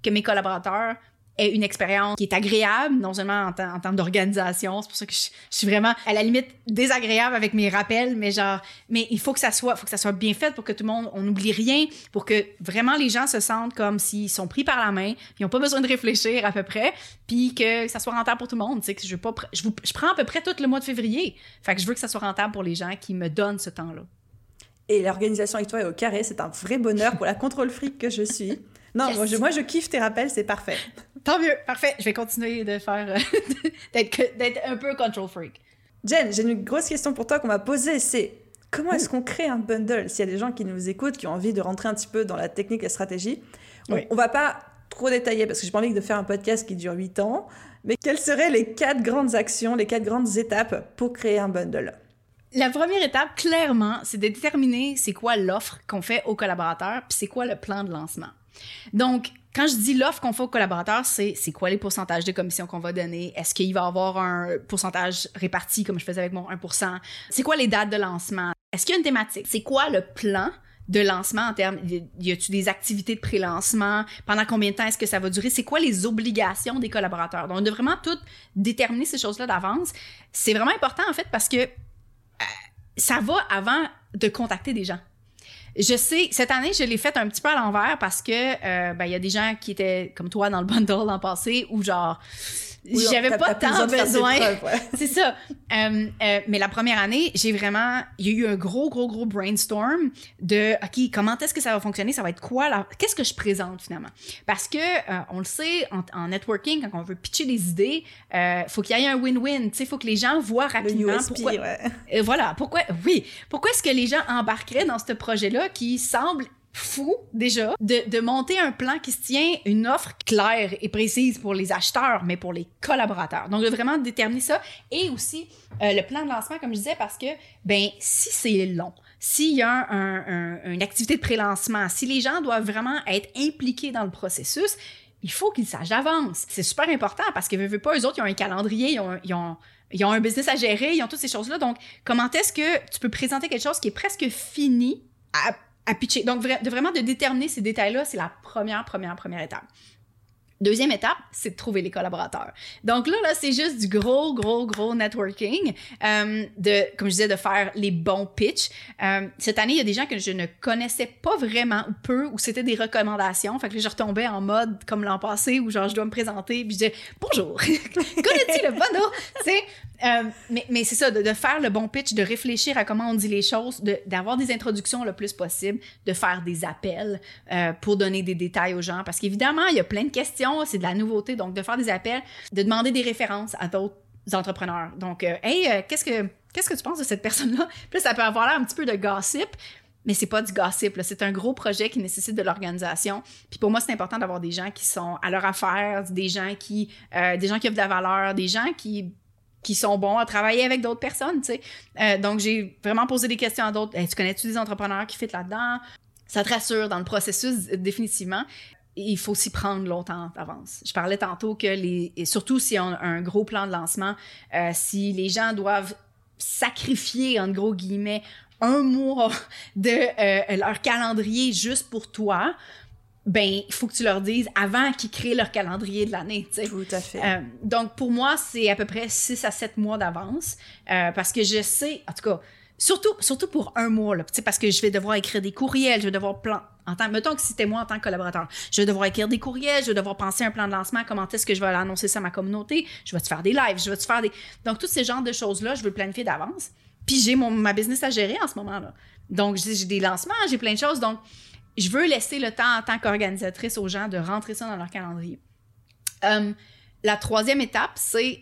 que mes collaborateurs aient une expérience qui est agréable, non seulement en, termes d'organisation. C'est pour ça que je, suis vraiment, à la limite, désagréable avec mes rappels, mais genre, mais il faut que ça soit, faut que ça soit bien fait pour que tout le monde, on n'oublie rien, pour que vraiment les gens se sentent comme s'ils sont pris par la main, ils n'ont pas besoin de réfléchir à peu près, puis que ça soit rentable pour tout le monde. Que je veux pas, je, vous- je prends à peu près tout le mois de février. Fait que je veux que ça soit rentable pour les gens qui me donnent ce temps-là. Et l'organisation avec toi est au carré, c'est un vrai bonheur pour la contrôle fric que je suis. Non, Yes. moi, je, moi je kiffe tes rappels, c'est parfait. [LAUGHS] Tant mieux, parfait. Je vais continuer de faire, euh, [LAUGHS] d'être, un peu control freak. Jen, j'ai une grosse question pour toi qu'on m'a posée, c'est comment est-ce qu'on crée un bundle? S'il y a des gens qui nous écoutent, qui ont envie de rentrer un petit peu dans la technique et la stratégie, on, Oui. on va pas trop détailler parce que j'ai pas envie de faire un podcast qui dure 8 ans, mais quelles seraient les quatre grandes actions, les quatre grandes étapes pour créer un bundle? La première étape, clairement, c'est de déterminer c'est quoi l'offre qu'on fait aux collaborateurs, puis c'est quoi le plan de lancement. Donc, quand je dis l'offre qu'on fait aux collaborateurs, c'est c'est quoi les pourcentages de commission qu'on va donner? Est-ce qu'il va y avoir un pourcentage réparti comme je faisais avec mon 1%? C'est quoi les dates de lancement? Est-ce qu'il y a une thématique? C'est quoi le plan de lancement en termes, y a-tu des activités de pré-lancement? Pendant combien de temps est-ce que ça va durer? C'est quoi les obligations des collaborateurs? Donc, de vraiment tout déterminer ces choses-là d'avance, c'est vraiment important en fait parce que ça va avant de contacter des gens. Je sais, cette année, je l'ai fait un petit peu à l'envers parce que euh, ben, il y a des gens qui étaient comme toi dans le [LAUGHS] bundle l'an passé où genre Oui, j'avais pas tant besoin. ouais. [LAUGHS] C'est ça. Euh, euh, mais la première année, j'ai vraiment, il y a eu un gros, gros, gros brainstorm de, OK, comment est-ce que ça va fonctionner? Ça va être quoi? Qu'est-ce que je présente finalement? Parce que, euh, on le sait, en, en networking, quand on veut pitcher des idées, faut qu'il y ait un win-win. Tu sais, faut que les gens voient Le rapidement USP, pourquoi, ouais. voilà, pourquoi, oui, pourquoi est-ce que les gens embarqueraient dans ce projet-là qui semble fou déjà de, de monter un plan qui se tient une offre claire et précise pour les acheteurs mais pour les collaborateurs donc de vraiment déterminer ça et aussi euh, le plan de lancement comme je disais parce que ben si c'est long s'il y a un- un- un- une activité de pré-lancement si les gens doivent vraiment être impliqués dans le processus il faut qu'ils sachent d'avance. C'est super important parce que, veux, pas, eux autres, ils ont un calendrier, ils ont, ils ont, ils ont un business à gérer, ils ont toutes ces choses-là. Donc, comment est-ce que tu peux présenter quelque chose qui est presque fini à, Donc, de vraiment de déterminer ces détails-là, c'est la première, première, première étape. Deuxième étape, c'est de trouver les collaborateurs. Donc là, là, c'est juste du gros, gros, gros networking, euh, de, comme je disais, de faire les bons pitchs. Euh, cette année, il y a des gens que je ne connaissais pas vraiment ou peu, ou c'était des recommandations. Fait que là, je retombais en mode comme l'an passé, où genre je dois me présenter, puis je disais bonjour, [LAUGHS] connais-tu le bon Tu sais, euh, mais, mais c'est ça, de, de, faire le bon pitch, de réfléchir à comment on dit les choses, d'avoir des introductions le plus possible, de faire des appels euh, pour donner des détails aux gens. Parce qu'évidemment, il y a plein de questions, c'est de la nouveauté. Donc, de faire des appels, de demander des références à d'autres entrepreneurs. Donc, euh, hey, euh, qu'est-ce que qu'est-ce que tu penses de cette personne-là? [LAUGHS] Puis ça peut avoir l'air un petit peu de gossip, mais c'est pas du gossip, c'est un gros projet qui nécessite de l'organisation. Puis pour moi, c'est important d'avoir des gens qui sont à leur affaire, des gens qui, euh, des gens qui offrent de la valeur, des gens qui qui sont bons à travailler avec d'autres personnes, tu sais. Euh, donc, j'ai vraiment posé des questions à d'autres. tu connais-tu des entrepreneurs qui fit là-dedans? Ça te rassure dans le processus, définitivement. Il faut s'y prendre longtemps d'avance. Je parlais tantôt que les... Surtout si on a un gros plan de lancement, euh, si les gens doivent sacrifier, en gros guillemets, un mois [LAUGHS] de euh, leur calendrier juste pour toi, ben il faut que tu leur dises avant qu'ils créent leur calendrier de l'année. Tout à fait. Euh, donc pour moi, c'est à peu près 6 à 7 mois d'avance euh, parce que je sais, en tout cas, surtout, surtout pour un mois, là, parce que je vais devoir écrire des courriels, je vais devoir plan... En tant, mettons que c'était moi en tant que collaborateur, je vais devoir écrire des courriels, je vais devoir penser un plan de lancement, comment est-ce que je vais annoncer ça à ma communauté, je vais te faire des lives, je vais te faire des... Donc, tous ces genres de choses-là, je veux planifier d'avance. Puis j'ai mon ma business à gérer en ce moment-là. Donc, j'ai des lancements, j'ai plein de choses. Donc, je veux laisser le temps en tant qu'organisatrice aux gens de rentrer ça dans leur calendrier. Euh, la troisième étape, c'est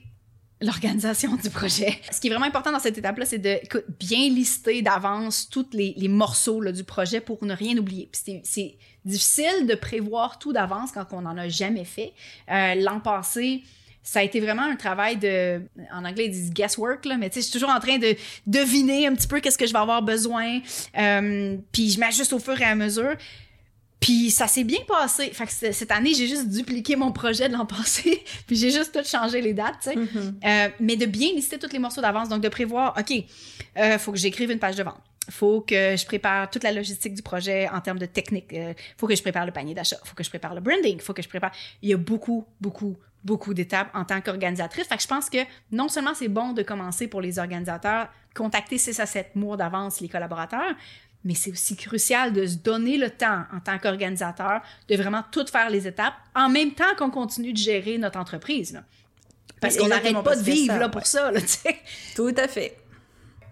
l'organisation du projet. Ce qui est vraiment important dans cette étape-là, c'est de bien lister d'avance tous les, morceaux du projet pour ne rien oublier. C'est difficile de prévoir tout d'avance quand on n'en a jamais fait. Euh, l'an passé, ça a été vraiment un travail de, en anglais ils disent guesswork, là, mais tu sais, je suis toujours en train de deviner un petit peu qu'est-ce que je vais avoir besoin, euh, puis je m'ajuste au fur et à mesure. Puis ça s'est bien passé. Fait que cette année, j'ai juste dupliqué mon projet de l'an [LAUGHS] passé, puis j'ai juste tout changé les dates, tu sais. Mm-hmm. Euh, mais de bien lister tous les morceaux d'avance, donc de prévoir, OK, euh, faut que j'écrive une page de vente faut que je prépare toute la logistique du projet en termes de technique. Euh, faut que je prépare le panier d'achat. faut que je prépare le branding. faut que je prépare. Il y a beaucoup, beaucoup, beaucoup d'étapes en tant qu'organisatrice. Fait que je pense que non seulement c'est bon de commencer pour les organisateurs, contacter 6 à 7 mois d'avance les collaborateurs, mais c'est aussi crucial de se donner le temps en tant qu'organisateur de vraiment tout faire les étapes en même temps qu'on continue de gérer notre entreprise. Parce qu'on n'arrête pas de vivre là, pour ça. Là, Tout à fait.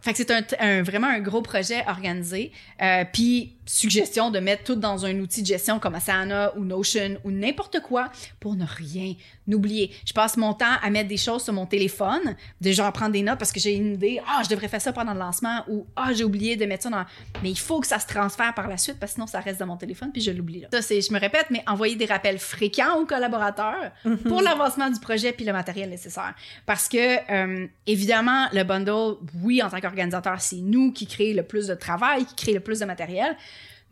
Fait que c'est un, vraiment un gros projet organisé. Euh, puis suggestion de mettre tout dans un outil de gestion comme Asana ou Notion ou n'importe quoi pour ne rien oublier. Je passe mon temps à mettre des choses sur mon téléphone, de genre prendre des notes parce que j'ai une idée, ah, je devrais faire ça pendant le lancement ou ah, j'ai oublié de mettre ça dans mais il faut que ça se transfère par la suite parce que sinon ça reste dans mon téléphone puis je l'oublie là. Ça c'est je me répète mais envoyer des rappels fréquents aux collaborateurs mm-hmm. pour l'avancement du projet puis le matériel nécessaire parce que euh, évidemment le bundle oui en tant qu'organisateur, c'est nous qui créons le plus de travail, qui crée le plus de matériel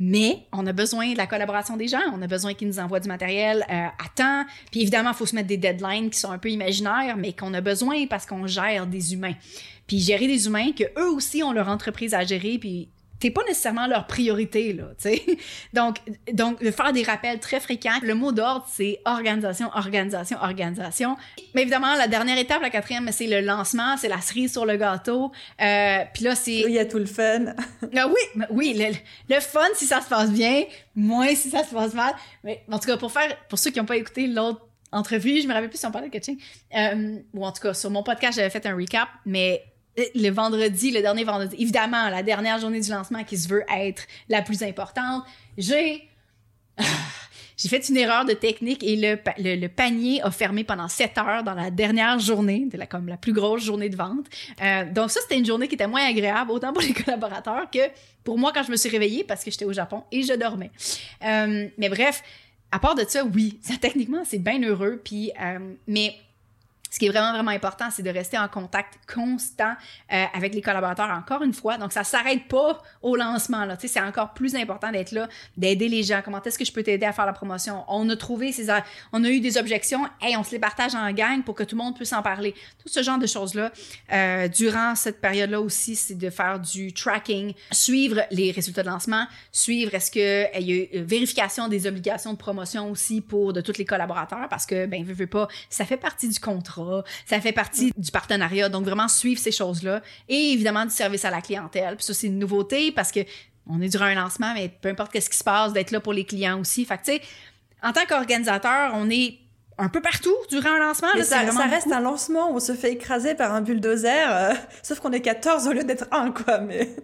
mais on a besoin de la collaboration des gens, on a besoin qu'ils nous envoient du matériel euh, à temps. Puis évidemment, il faut se mettre des deadlines qui sont un peu imaginaires, mais qu'on a besoin parce qu'on gère des humains. Puis gérer des humains que eux aussi ont leur entreprise à gérer, puis t'es pas nécessairement leur priorité, là, tu sais. [LAUGHS] Donc, donc, de faire des rappels très fréquents. Le mot d'ordre, c'est organisation, organisation, organisation. Mais évidemment, la dernière étape, la quatrième, c'est le lancement, c'est la cerise sur le gâteau. Euh, puis là, c'est... Il y a tout le fun. [LAUGHS] ah oui, oui, le, fun si ça se passe bien, moins si ça se passe mal. Mais en tout cas, pour faire, pour ceux qui n'ont pas écouté l'autre entrevue, je me rappelle plus si on parlait de coaching. Euh, ou en tout cas, sur mon podcast, j'avais fait un recap, mais le vendredi, le dernier vendredi, évidemment, la dernière journée du lancement qui se veut être la plus importante, j'ai [SIGHS] j'ai fait une erreur de technique et le, le, panier a fermé pendant 7 heures dans la dernière journée, de la, comme la plus grosse journée de vente. Euh, donc ça, c'était une journée qui était moins agréable, autant pour [LAUGHS] les collaborateurs que pour moi quand je me suis réveillée parce que j'étais au Japon et je dormais. Euh, mais bref, à part de ça, oui, techniquement, c'est bien heureux. Puis, euh, mais Ce qui est vraiment, vraiment important, c'est de rester en contact constant euh, avec les collaborateurs, encore une fois. Donc, ça s'arrête pas au lancement. C'est encore plus important d'être là, d'aider les gens. Comment est-ce que je peux t'aider à faire la promotion? On a trouvé ces... On a eu des objections. Hey, on se les partage en gang pour que tout le monde puisse en parler. Tout ce genre de choses-là. Euh, durant cette période-là aussi, c'est de faire du tracking, suivre les résultats de lancement, suivre est-ce qu'il y a eu euh, vérification des obligations de promotion aussi pour de tous les collaborateurs parce que, ben, veux, veux pas, ça fait partie du contrat ça fait partie du partenariat. Donc, vraiment suivre ces choses-là. Et évidemment, du service à la clientèle. Puis ça, c'est une nouveauté parce que on est durant un lancement, mais peu importe qu'est-ce qui se passe, d'être là pour les clients aussi. Fait que, tu sais, en tant qu'organisateur, on est un peu partout durant un lancement. ça, reste un lancement où on se fait écraser par un bulldozer, euh, sauf qu'on est 14 au lieu d'être un, quoi. Mais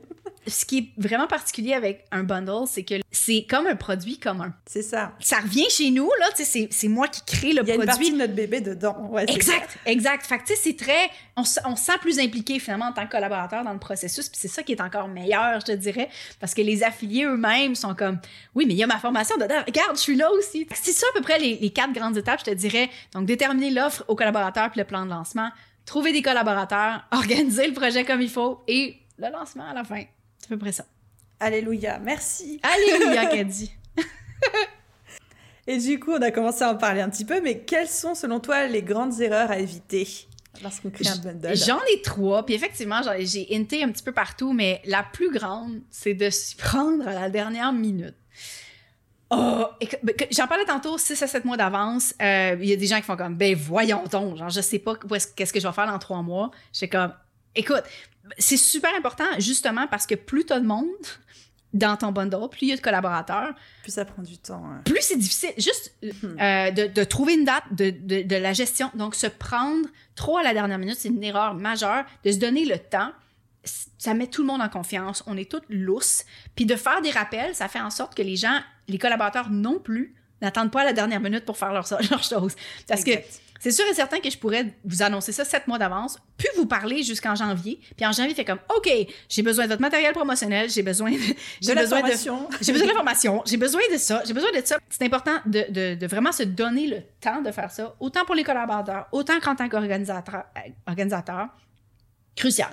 ce qui est vraiment particulier avec un bundle, c'est que c'est comme un produit commun. C'est ça. Ça revient chez nous, là, tu sais, c'est moi qui crée le produit. Il y a une partie de notre bébé dedans. exact, exact. Fait que, tu sais, c'est très... On, on, se sent plus impliqué, finalement, en tant que collaborateur dans le processus, puis c'est ça qui est encore meilleur, je te dirais, parce que les affiliés eux-mêmes sont comme, oui, mais il y a ma formation dedans, regarde, je suis là aussi. C'est ça à peu près les, les quatre grandes étapes, je te dirais. Donc, déterminer l'offre aux collaborateurs puis le plan de lancement, trouver des collaborateurs, [LAUGHS] organiser le projet comme il faut et le lancement à la fin. Peu près ça. Alléluia, merci. Alléluia, [LAUGHS] Caddy. Et du coup, on a commencé à en parler un petit peu, mais quelles sont selon toi les grandes erreurs à éviter lorsqu'on crée un bundle? J'en ai trois, puis effectivement, j'ai hinté un petit peu partout, mais la plus grande, c'est de s'y prendre à la dernière minute. Oh, ben, j'en parlais tantôt, 6 à 7 mois d'avance. Euh, il y a des gens qui font comme, ben voyons donc, genre, je sais pas qu'est-ce que je vais faire dans trois mois. J'ai comme, écoute, c'est super important justement parce que plus tu as de monde dans ton bundle, plus il y a de collaborateurs. Plus ça prend du temps. Hein. Plus c'est difficile. Juste hmm. euh, de, trouver une date de, de, la gestion. Donc, se prendre trop à la dernière minute, c'est une erreur majeure. De se donner le temps, ça met tout le monde en confiance. On est tous lousses. Puis de faire des rappels, ça fait en sorte que les gens, les collaborateurs non plus, n'attendent pas à la dernière minute pour faire leur, [LAUGHS] leur chose. Parce que c'est sûr et certain que je pourrais vous annoncer ça sept mois d'avance, puis vous parler jusqu'en janvier. Puis en janvier, fait comme, OK, j'ai besoin de votre matériel promotionnel, j'ai besoin de... [LAUGHS] J'ai besoin de... J'ai besoin de l'information, j'ai besoin de ça, j'ai besoin de ça. C'est important de, de, de, vraiment se donner le temps de faire ça, autant pour les collaborateurs, autant qu'en tant qu'organisateur. Organisateur. Crucial.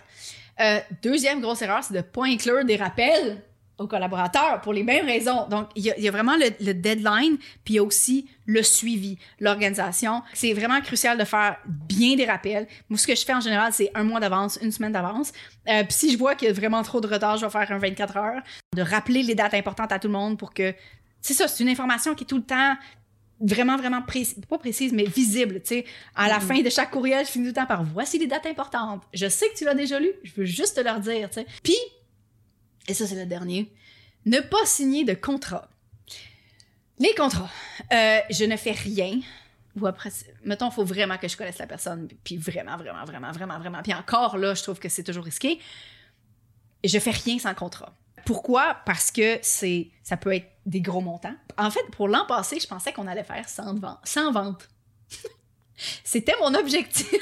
Euh, deuxième grosse erreur, c'est de ne pas inclure des rappels aux collaborateurs pour les mêmes raisons. Donc, il y, a vraiment le, deadline, puis il y a aussi le suivi, l'organisation. C'est vraiment crucial de faire bien des rappels. Moi, ce que je fais en général, c'est un mois d'avance, une semaine d'avance. Euh, puis si je vois qu'il y a vraiment trop de retard, je vais faire un 24 heures. De rappeler les dates importantes à tout le monde pour que... C'est ça, c'est une information qui est tout le temps vraiment, vraiment précise, pas précise, mais visible, tu sais. À la mm-hmm. fin de chaque courriel, je finis tout le temps par « Voici les dates importantes. Je sais que tu l'as déjà lu, je veux juste te leur dire, tu sais. » Puis, et ça c'est le dernier, ne pas signer de contrat. Les contrats, euh, je ne fais rien. Ou après, mettons, il faut vraiment que je connaisse la personne, puis vraiment, vraiment, vraiment, vraiment, vraiment. Puis encore là, je trouve que c'est toujours risqué. Je fais rien sans contrat. Pourquoi? Parce que c'est, ça peut être des gros montants. En fait, pour l'an passé, je pensais qu'on allait faire 100 ventes. 100 ventes. [LAUGHS] C'était mon objectif.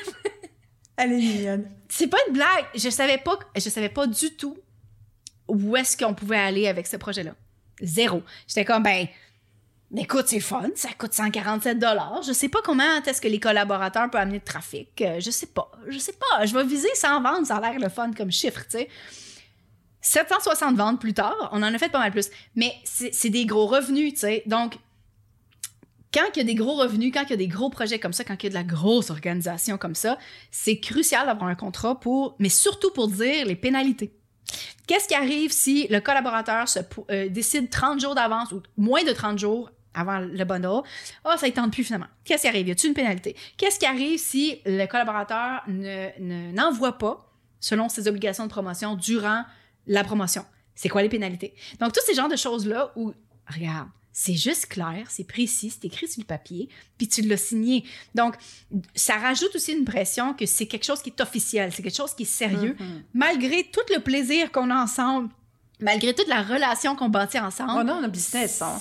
[LAUGHS] Elle est mignonne. C'est pas une blague. Je savais pas, je savais pas du tout où est-ce qu'on pouvait aller avec ce projet-là? Zéro. J'étais comme, ben, écoute, c'est fun, ça coûte 147 dollars. Je sais pas comment est-ce que les collaborateurs peuvent amener de trafic. Euh, je sais pas. Je sais pas. Je vais viser 100 ventes, ça a l'air le fun comme chiffre, tu sais. 760 ventes plus tard, on en a fait pas mal plus. Mais c'est des gros revenus, tu sais. Donc, quand il y a des gros revenus, quand il y a des gros projets comme ça, quand il y a de la grosse organisation comme ça, c'est crucial d'avoir un contrat pour, mais surtout pour dire les pénalités. Qu'est-ce qui arrive si le collaborateur euh, décide 30 jours d'avance ou moins de 30 jours avant le bundle? oh, ça ne tente plus finalement. Qu'est-ce qui arrive? Y a-t-il une pénalité? Qu'est-ce qui arrive si le collaborateur ne, n'envoie pas, selon ses obligations de promotion, durant la promotion? C'est quoi les pénalités? Donc, tous ces genres de choses-là où, regarde, c'est juste clair, c'est précis, c'est écrit sur le papier, puis tu l'as signé. Donc, ça rajoute aussi une pression que c'est quelque chose qui est officiel, c'est quelque chose qui est sérieux, mm-hmm. malgré tout le plaisir qu'on a ensemble. Malgré toute la relation qu'on bâtit ensemble. On a un business, hein?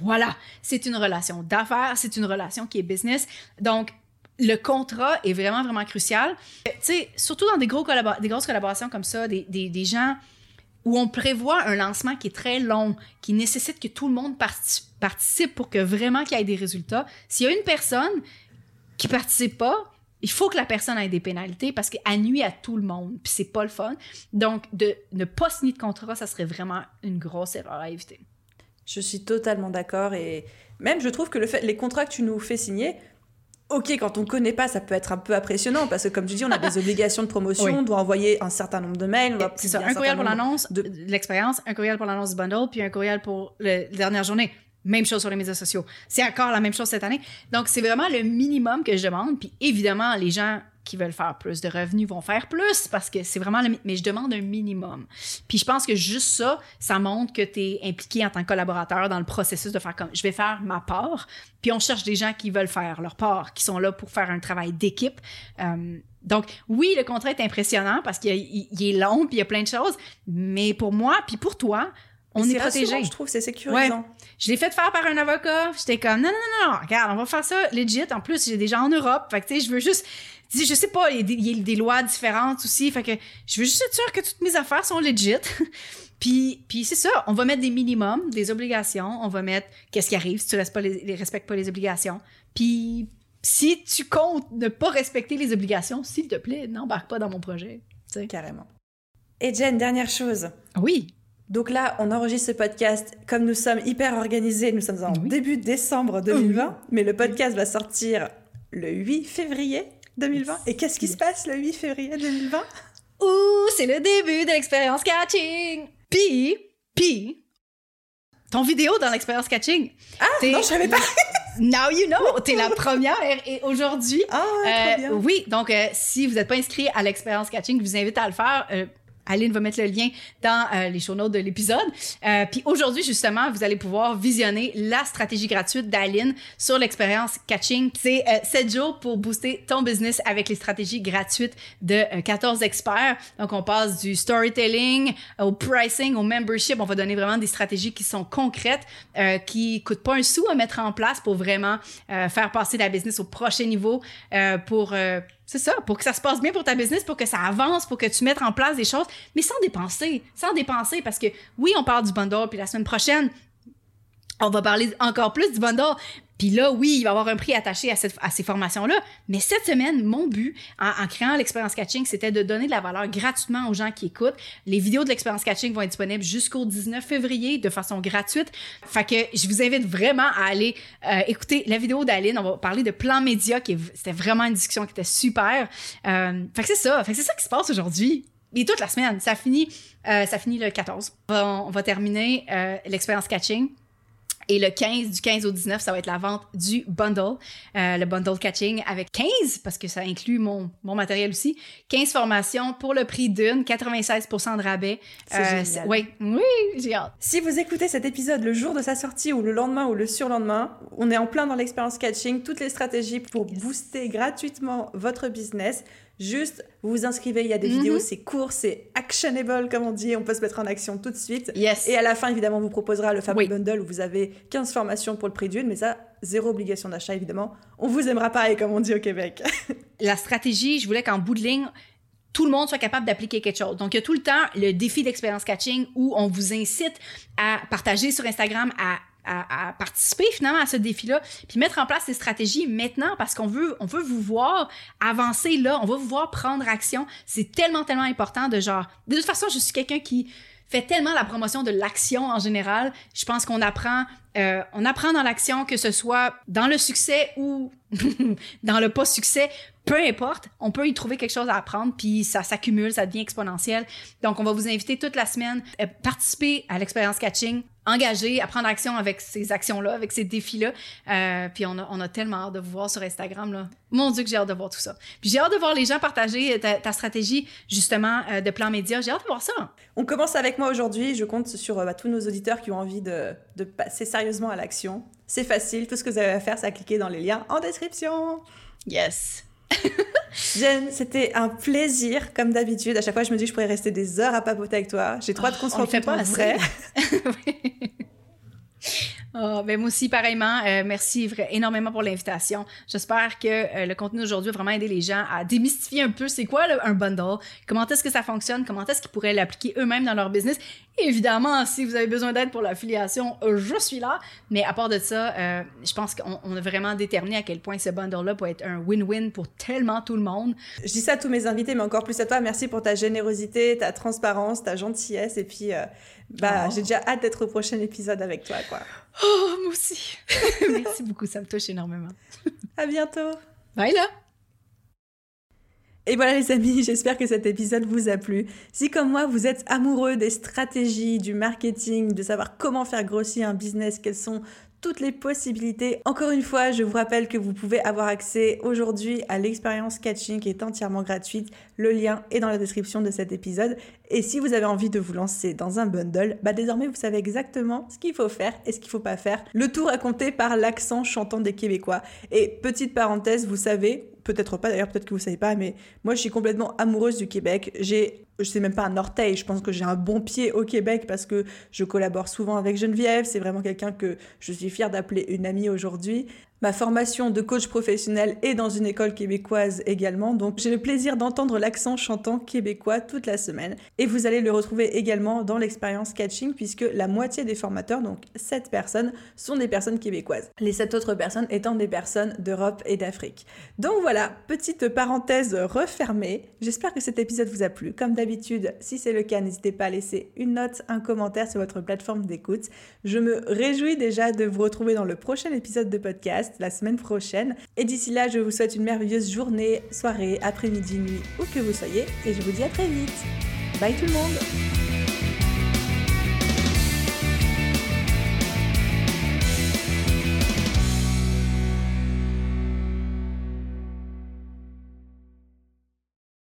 Voilà. C'est une relation d'affaires, c'est une relation qui est business. Donc, le contrat est vraiment, vraiment crucial. Tu sais, surtout dans des, gros des grosses collaborations comme ça, des, des, des gens où on prévoit un lancement qui est très long, qui nécessite que tout le monde participe pour que vraiment qu'il y ait des résultats. S'il y a une personne qui participe pas, il faut que la personne ait des pénalités parce qu'elle nuit à tout le monde, puis c'est pas le fun. Donc, de ne pas signer de contrat, ça serait vraiment une grosse erreur à éviter. Je suis totalement d'accord et même je trouve que le fait, les contrats que tu nous fais signer, ok, quand on connaît pas, ça peut être un peu impressionnant parce que comme tu dis, on a des [LAUGHS] obligations de promotion, on doit envoyer un certain nombre de mails. C'est ça, un, courriel pour l'annonce de l'expérience, un courriel pour l'annonce du bundle, puis un courriel pour la dernière journée. Même chose sur les médias sociaux. C'est encore la même chose cette année. Donc, c'est vraiment le minimum que je demande. Puis évidemment, les gens qui veulent faire plus de revenus vont faire plus parce que c'est vraiment le mais je demande un minimum. Puis je pense que juste ça, ça montre que tu es impliqué en tant que collaborateur dans le processus de faire comme je vais faire ma part, puis on cherche des gens qui veulent faire leur part, qui sont là pour faire un travail d'équipe. Euh, donc oui, le contrat est impressionnant parce qu'il est long puis il y a plein de choses, mais pour moi puis pour toi, on est, protégé. je trouve, c'est sécurisant. Je l'ai fait faire par un avocat. J'étais comme, non, non, non, non, regarde, on va faire ça legit. En plus, j'ai des gens en Europe. Fait que, tu sais, je veux juste, je sais pas, il y, a des, lois différentes aussi. Fait que je veux juste être sûre que toutes mes affaires sont legit. [LAUGHS] puis, puis c'est ça, on va mettre des minimums, des obligations. On va mettre qu'est-ce qui arrive si tu pas les, respectes pas les obligations. Puis, si tu comptes ne pas respecter les obligations, s'il te plaît, n'embarque pas dans mon projet. sais. Carrément. Et Jen, dernière chose. Oui. Donc là, on enregistre ce podcast comme nous sommes hyper organisés. Nous sommes en début décembre 2020, mais le podcast va sortir le 8 février 2020. Et qu'est-ce qui se passe le 8 février 2020 Ouh, c'est le début de l'expérience catching. Puis, puis, ton vidéo dans l'expérience catching. Ah, non, je savais pas. [LAUGHS] Now you know, t'es la première et aujourd'hui. Ah, euh, bien. Oui, donc euh, si vous n'êtes pas inscrit à l'expérience catching, je vous invite à le faire. Euh, Aline va mettre le lien dans euh, les show notes de l'épisode. Euh, puis aujourd'hui, justement, vous allez pouvoir visionner la stratégie gratuite d'Aline sur l'expérience Catching. C'est euh, 7 jours pour booster ton business avec les stratégies gratuites de 14 euh, experts. Donc, on passe du storytelling au pricing, au membership. On va donner vraiment des stratégies qui sont concrètes, euh, qui coûtent pas un sou à mettre en place pour vraiment faire passer la business au prochain niveau, pour c'est ça, pour que ça se passe bien pour ta business, pour que ça avance, pour que tu mettes en place des choses, mais sans dépenser, sans dépenser, parce que oui, on parle du bundle, puis la semaine prochaine, on va parler encore plus du bundle, puis là, oui, il va y avoir un prix attaché à, cette, à ces formations-là. Mais cette semaine, mon but, en, créant l'expérience catching, c'était de donner de la valeur gratuitement aux gens qui écoutent. Les vidéos de l'expérience catching vont être disponibles jusqu'au 19 février de façon gratuite. Fait que je vous invite vraiment à aller euh, écouter la vidéo d'Aline. On va parler de plan média, qui c'était vraiment une discussion qui était super. Euh, fait que c'est ça. Fait que c'est ça qui se passe aujourd'hui. Et toute la semaine. Ça finit, euh, ça finit le 14. On, va terminer euh, l'expérience catching et le 15, du 15 au 19, ça va être la vente du bundle, euh, le bundle catching avec 15, parce que ça inclut mon, mon matériel aussi, 15 formations pour le prix d'une, 96% de rabais. Euh, oui, oui, j'ai hâte. Si vous écoutez cet épisode le jour de sa sortie ou le lendemain ou le surlendemain, on est en plein dans l'expérience catching, toutes les stratégies pour booster gratuitement votre business. Juste, vous vous inscrivez, il y a des vidéos, mhm. c'est court, c'est actionable, comme on dit, on peut se mettre en action tout de suite. Yes. Et à la fin, évidemment, on vous proposera le fameux bundle où vous avez 15 formations pour le prix d'une, mais ça, zéro obligation d'achat, évidemment. On vous aimera pareil, comme on dit au Québec. [LAUGHS] La stratégie, je voulais qu'en bout de ligne, tout le monde soit capable d'appliquer quelque chose. Donc, il y a tout le temps le défi d'expérience catching où on vous incite à partager sur Instagram, à à, participer finalement à ce défi-là, puis mettre en place des stratégies maintenant parce qu'on veut, on veut vous voir avancer là, on veut vous voir prendre action. C'est tellement, tellement important de genre. De toute façon, je suis quelqu'un qui fait tellement la promotion de l'action en général. Je pense qu'on apprend, euh, on apprend dans l'action que ce soit dans le succès ou [LAUGHS] dans le pas succès, peu importe, on peut y trouver quelque chose à apprendre, puis ça s'accumule, ça devient exponentiel. Donc, on va vous inviter toute la semaine, à euh, participer à l'expérience catching, engager, à prendre action avec ces actions-là, avec ces défis-là. Euh, puis on a, on a tellement hâte de vous voir sur Instagram. Là. Mon Dieu, que j'ai hâte de voir tout ça. Puis j'ai hâte de voir les gens partager ta, stratégie, justement, euh, de plan média. J'ai hâte de voir ça. On commence avec moi aujourd'hui. Je compte sur bah, tous nos auditeurs qui ont envie de, de passer sérieusement à l'action. C'est facile. Tout ce que vous avez à faire, c'est à cliquer dans les liens en description. Yes. [LAUGHS] Jen, c'était un plaisir, comme d'habitude. À chaque fois, je me dis que je pourrais rester des heures à papoter avec toi. J'ai trop de qu'on se pas vrai. [LAUGHS] [LAUGHS] Oh, ben moi aussi, pareillement. Euh, merci énormément pour l'invitation. J'espère que euh, le contenu d'aujourd'hui a vraiment aidé les gens à démystifier un peu c'est quoi un bundle, comment est-ce que ça fonctionne, comment est-ce qu'ils pourraient l'appliquer eux-mêmes dans leur business. évidemment, si vous avez besoin d'aide pour l'affiliation, je suis là. Mais à part de ça, euh, je pense qu'on a vraiment déterminé à quel point ce bundle-là peut être un win-win pour tellement tout le monde. Je dis ça à tous mes invités, mais encore plus à toi. Merci pour ta générosité, ta transparence, ta gentillesse. Et puis, bah, oh. j'ai déjà hâte d'être au prochain épisode avec toi, quoi. Oh, moi aussi. [LAUGHS] Merci beaucoup, ça me touche énormément. à bientôt. Bye là. Et voilà les amis, [LAUGHS] j'espère que cet épisode vous a plu. Si comme moi vous êtes amoureux des stratégies, du marketing, de savoir comment faire grossir un business, quels sont toutes les possibilités. Encore une fois, je vous rappelle que vous pouvez avoir accès aujourd'hui à l'expérience catching qui est entièrement gratuite. Le lien est dans la description de cet épisode. Et si vous avez envie de vous lancer dans un bundle, bah désormais vous savez exactement ce qu'il faut faire et ce qu'il faut pas faire. Le tout raconté par l'accent chantant des Québécois. Et petite parenthèse, vous savez, peut-être pas d'ailleurs, peut-être que vous savez pas, mais moi je suis complètement amoureuse du Québec. J'ai, je sais même pas un orteil, je pense que j'ai un bon pied au Québec parce que je collabore souvent avec Geneviève. C'est vraiment quelqu'un que je suis fière d'appeler une amie aujourd'hui. Ma formation de coach professionnel est dans une école québécoise également, donc j'ai le plaisir d'entendre l'accent chantant québécois toute la semaine. Et vous allez le retrouver également dans l'expérience catching, puisque la moitié des formateurs, donc 7 personnes, sont des personnes québécoises. Les 7 autres personnes étant des personnes d'Europe et d'Afrique. Donc voilà, petite parenthèse refermée. J'espère que cet épisode vous a plu. Comme d'habitude, si c'est le cas, n'hésitez pas à laisser une note, un commentaire sur votre plateforme d'écoute. Je me réjouis déjà de vous retrouver dans le prochain épisode de la semaine prochaine. Et d'ici là, je vous souhaite une merveilleuse journée, soirée, après-midi, nuit, où que vous soyez. Et je vous dis à très vite. Bye tout le monde